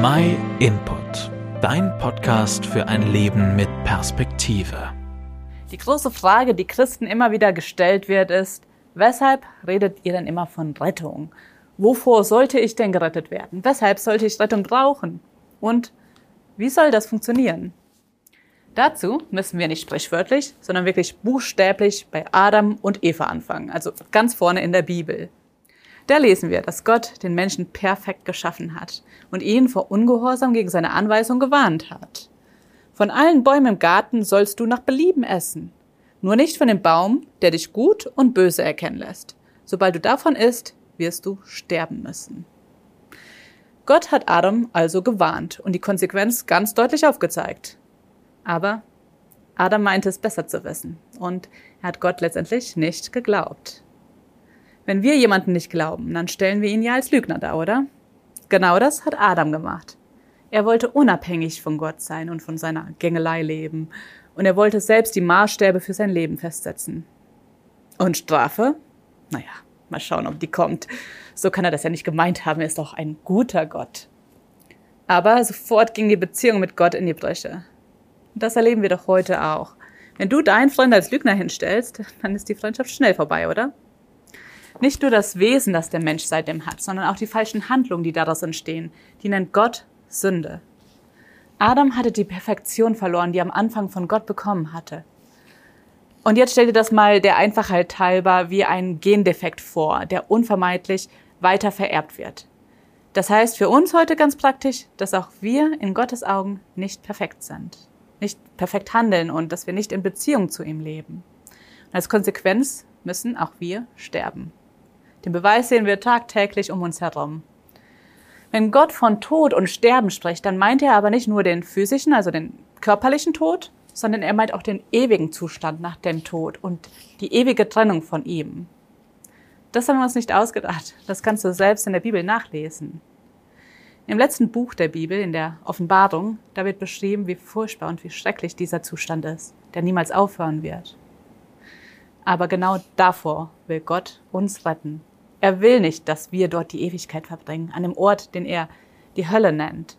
My Input, dein Podcast für ein Leben mit Perspektive. Die große Frage, die Christen immer wieder gestellt wird, ist, weshalb redet ihr denn immer von Rettung? Wovor sollte ich denn gerettet werden? Weshalb sollte ich Rettung brauchen? Und wie soll das funktionieren? Dazu müssen wir nicht sprichwörtlich, sondern wirklich buchstäblich bei Adam und Eva anfangen, also ganz vorne in der Bibel. Da lesen wir, dass Gott den Menschen perfekt geschaffen hat und ihn vor Ungehorsam gegen seine Anweisung gewarnt hat. Von allen Bäumen im Garten sollst du nach Belieben essen, nur nicht von dem Baum, der dich gut und böse erkennen lässt. Sobald du davon isst, wirst du sterben müssen. Gott hat Adam also gewarnt und die Konsequenz ganz deutlich aufgezeigt. Aber Adam meinte es besser zu wissen und er hat Gott letztendlich nicht geglaubt. Wenn wir jemanden nicht glauben, dann stellen wir ihn ja als Lügner dar, oder? Genau das hat Adam gemacht. Er wollte unabhängig von Gott sein und von seiner Gängelei leben. Und er wollte selbst die Maßstäbe für sein Leben festsetzen. Und Strafe? Naja, mal schauen, ob die kommt. So kann er das ja nicht gemeint haben. Er ist doch ein guter Gott. Aber sofort ging die Beziehung mit Gott in die Brüche. Das erleben wir doch heute auch. Wenn du deinen Freund als Lügner hinstellst, dann ist die Freundschaft schnell vorbei, oder? Nicht nur das Wesen, das der Mensch seitdem hat, sondern auch die falschen Handlungen, die daraus entstehen, die nennt Gott Sünde. Adam hatte die Perfektion verloren, die er am Anfang von Gott bekommen hatte. Und jetzt stell dir das mal der Einfachheit halber wie ein Gendefekt vor, der unvermeidlich weiter vererbt wird. Das heißt für uns heute ganz praktisch, dass auch wir in Gottes Augen nicht perfekt sind, nicht perfekt handeln und dass wir nicht in Beziehung zu ihm leben. Und als Konsequenz müssen auch wir sterben. Den Beweis sehen wir tagtäglich um uns herum. Wenn Gott von Tod und Sterben spricht, dann meint er aber nicht nur den physischen, also den körperlichen Tod, sondern er meint auch den ewigen Zustand nach dem Tod und die ewige Trennung von ihm. Das haben wir uns nicht ausgedacht. Das kannst du selbst in der Bibel nachlesen. Im letzten Buch der Bibel, in der Offenbarung, da wird beschrieben, wie furchtbar und wie schrecklich dieser Zustand ist, der niemals aufhören wird. Aber genau davor will Gott uns retten er will nicht, dass wir dort die Ewigkeit verbringen, an dem Ort, den er die Hölle nennt.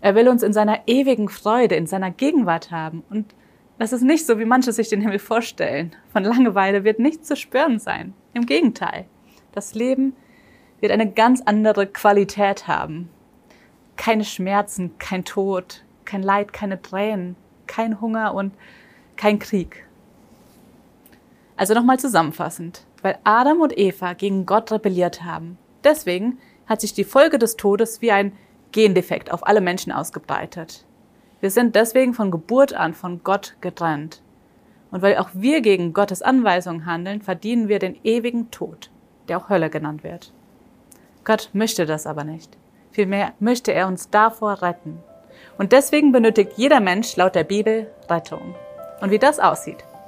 Er will uns in seiner ewigen Freude, in seiner Gegenwart haben. Und das ist nicht so, wie manche sich den Himmel vorstellen. Von Langeweile wird nichts zu spüren sein. Im Gegenteil. Das Leben wird eine ganz andere Qualität haben. Keine Schmerzen, kein Tod, kein Leid, keine Tränen, kein Hunger und kein Krieg. Also nochmal zusammenfassend weil Adam und Eva gegen Gott rebelliert haben. Deswegen hat sich die Folge des Todes wie ein Gendefekt auf alle Menschen ausgebreitet. Wir sind deswegen von Geburt an von Gott getrennt. Und weil auch wir gegen Gottes Anweisungen handeln, verdienen wir den ewigen Tod, der auch Hölle genannt wird. Gott möchte das aber nicht. Vielmehr möchte er uns davor retten. Und deswegen benötigt jeder Mensch laut der Bibel Rettung. Und wie das aussieht,